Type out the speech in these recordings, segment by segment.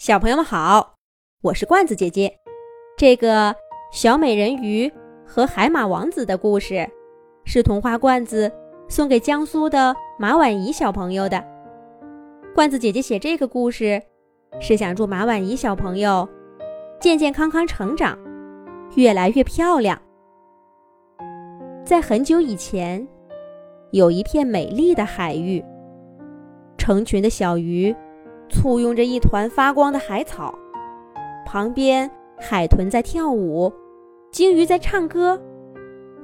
小朋友们好，我是罐子姐姐。这个小美人鱼和海马王子的故事，是童话罐子送给江苏的马婉怡小朋友的。罐子姐姐写这个故事，是想祝马婉怡小朋友健健康康成长，越来越漂亮。在很久以前，有一片美丽的海域，成群的小鱼。簇拥着一团发光的海草，旁边海豚在跳舞，鲸鱼在唱歌，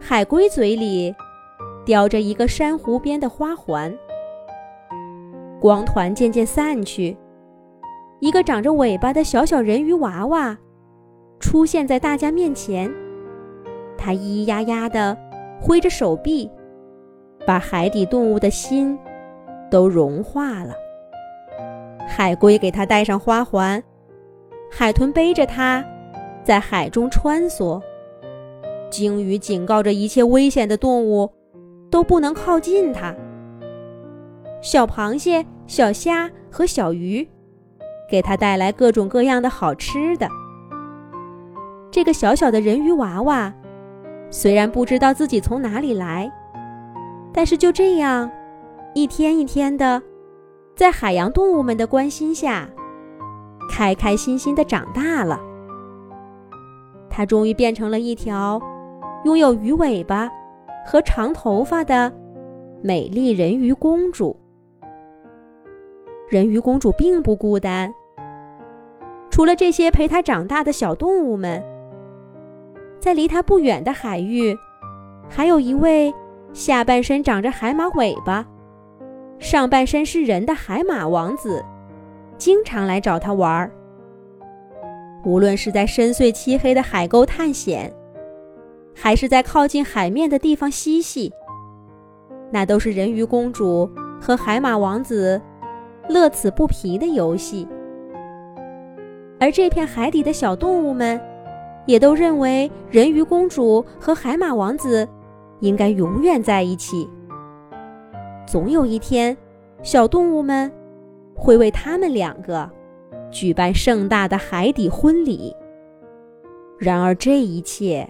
海龟嘴里叼着一个珊瑚边的花环。光团渐渐散去，一个长着尾巴的小小人鱼娃娃出现在大家面前，它咿咿呀呀地挥着手臂，把海底动物的心都融化了。海龟给它戴上花环，海豚背着它，在海中穿梭。鲸鱼警告着一切危险的动物，都不能靠近它。小螃蟹、小虾和小鱼，给它带来各种各样的好吃的。这个小小的人鱼娃娃，虽然不知道自己从哪里来，但是就这样，一天一天的。在海洋动物们的关心下，开开心心的长大了。它终于变成了一条拥有鱼尾巴和长头发的美丽人鱼公主。人鱼公主并不孤单，除了这些陪她长大的小动物们，在离她不远的海域，还有一位下半身长着海马尾巴。上半身是人的海马王子，经常来找他玩儿。无论是在深邃漆黑的海沟探险，还是在靠近海面的地方嬉戏，那都是人鱼公主和海马王子乐此不疲的游戏。而这片海底的小动物们，也都认为人鱼公主和海马王子应该永远在一起。总有一天，小动物们会为他们两个举办盛大的海底婚礼。然而，这一切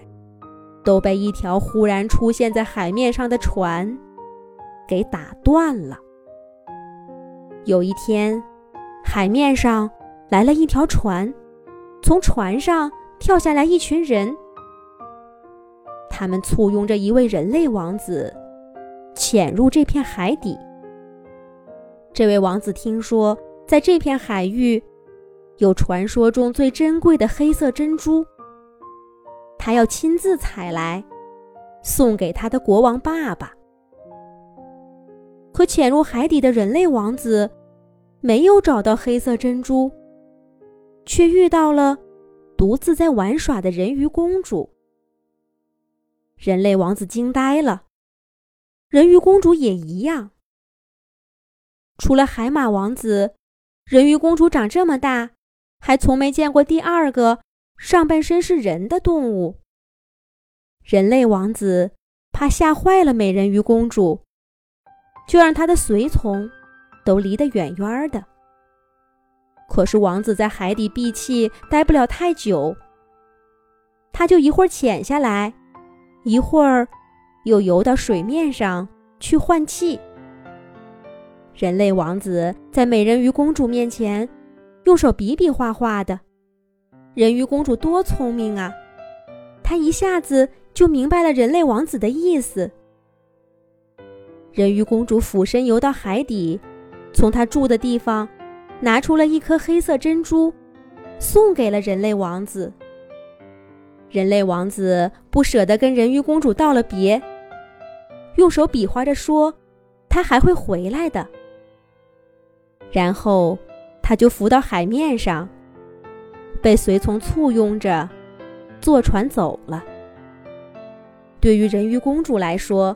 都被一条忽然出现在海面上的船给打断了。有一天，海面上来了一条船，从船上跳下来一群人，他们簇拥着一位人类王子。潜入这片海底。这位王子听说，在这片海域有传说中最珍贵的黑色珍珠，他要亲自采来，送给他的国王爸爸。可潜入海底的人类王子没有找到黑色珍珠，却遇到了独自在玩耍的人鱼公主。人类王子惊呆了。人鱼公主也一样。除了海马王子，人鱼公主长这么大，还从没见过第二个上半身是人的动物。人类王子怕吓坏了美人鱼公主，就让他的随从都离得远远的。可是王子在海底闭气待不了太久，他就一会儿潜下来，一会儿。又游到水面上去换气。人类王子在美人鱼公主面前用手比比划划的。人鱼公主多聪明啊，她一下子就明白了人类王子的意思。人鱼公主俯身游到海底，从她住的地方拿出了一颗黑色珍珠，送给了人类王子。人类王子不舍得跟人鱼公主道了别。用手比划着说：“他还会回来的。”然后，他就浮到海面上，被随从簇拥着坐船走了。对于人鱼公主来说，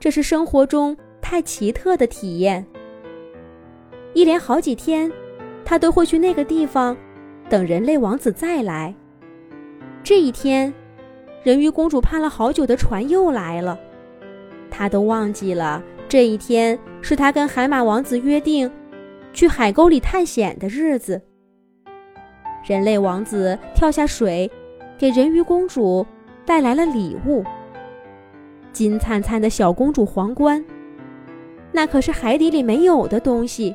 这是生活中太奇特的体验。一连好几天，她都会去那个地方等人类王子再来。这一天，人鱼公主盼了好久的船又来了。他都忘记了这一天是他跟海马王子约定去海沟里探险的日子。人类王子跳下水，给人鱼公主带来了礼物——金灿灿的小公主皇冠。那可是海底里没有的东西。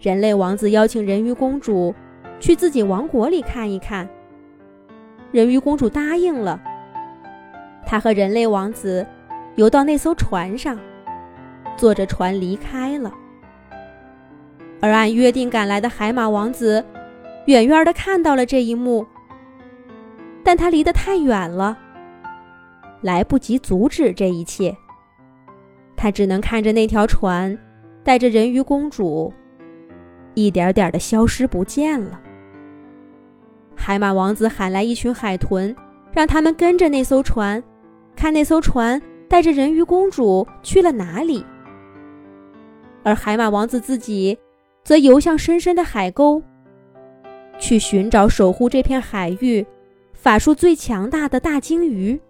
人类王子邀请人鱼公主去自己王国里看一看。人鱼公主答应了。她和人类王子游到那艘船上，坐着船离开了。而按约定赶来的海马王子，远远的看到了这一幕，但他离得太远了，来不及阻止这一切。他只能看着那条船带着人鱼公主，一点点的消失不见了。海马王子喊来一群海豚，让他们跟着那艘船，看那艘船带着人鱼公主去了哪里。而海马王子自己。则游向深深的海沟，去寻找守护这片海域、法术最强大的大鲸鱼。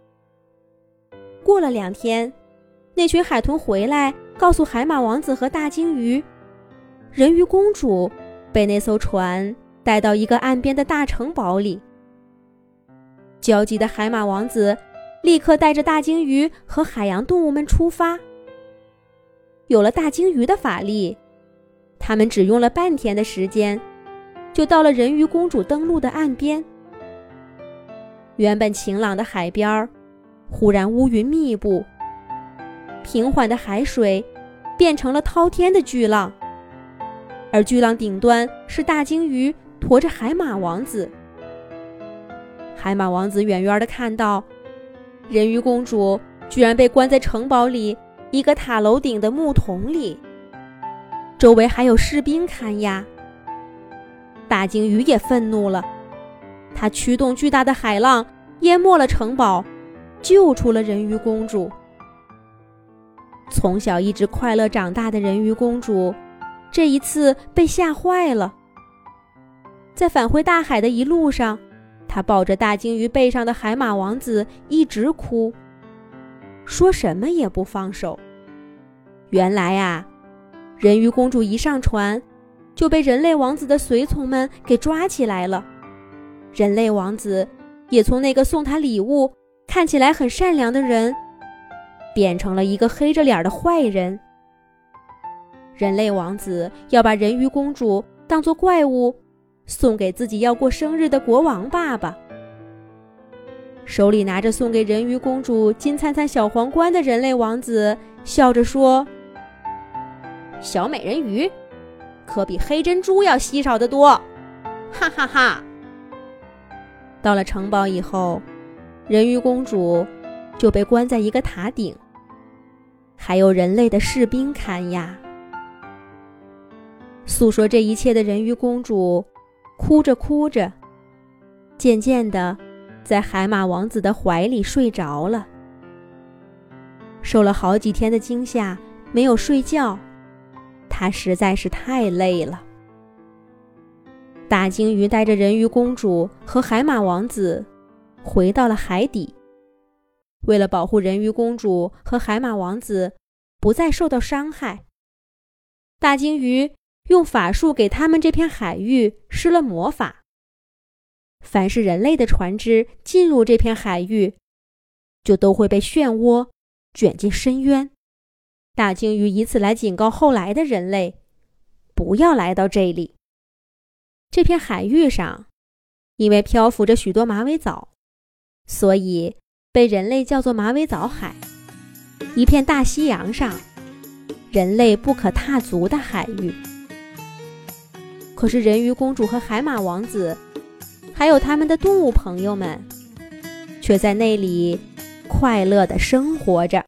过了两天，那群海豚回来，告诉海马王子和大鲸鱼，人鱼公主被那艘船带到一个岸边的大城堡里。焦急的海马王子立刻带着大鲸鱼和海洋动物们出发。有了大鲸鱼的法力。他们只用了半天的时间，就到了人鱼公主登陆的岸边。原本晴朗的海边儿，忽然乌云密布，平缓的海水变成了滔天的巨浪，而巨浪顶端是大鲸鱼驮着海马王子。海马王子远远的看到，人鱼公主居然被关在城堡里一个塔楼顶的木桶里。周围还有士兵看押。大鲸鱼也愤怒了，它驱动巨大的海浪淹没了城堡，救出了人鱼公主。从小一直快乐长大的人鱼公主，这一次被吓坏了。在返回大海的一路上，他抱着大鲸鱼背上的海马王子一直哭，说什么也不放手。原来啊。人鱼公主一上船，就被人类王子的随从们给抓起来了。人类王子也从那个送他礼物、看起来很善良的人，变成了一个黑着脸的坏人。人类王子要把人鱼公主当做怪物，送给自己要过生日的国王爸爸。手里拿着送给人鱼公主金灿灿小皇冠的人类王子，笑着说。小美人鱼，可比黑珍珠要稀少得多，哈哈哈！到了城堡以后，人鱼公主就被关在一个塔顶，还有人类的士兵看押。诉说这一切的人鱼公主，哭着哭着，渐渐的，在海马王子的怀里睡着了。受了好几天的惊吓，没有睡觉。他实在是太累了。大鲸鱼带着人鱼公主和海马王子回到了海底。为了保护人鱼公主和海马王子不再受到伤害，大鲸鱼用法术给他们这片海域施了魔法。凡是人类的船只进入这片海域，就都会被漩涡卷进深渊。大鲸鱼以此来警告后来的人类，不要来到这里。这片海域上，因为漂浮着许多马尾藻，所以被人类叫做马尾藻海。一片大西洋上，人类不可踏足的海域。可是人鱼公主和海马王子，还有他们的动物朋友们，却在那里快乐的生活着。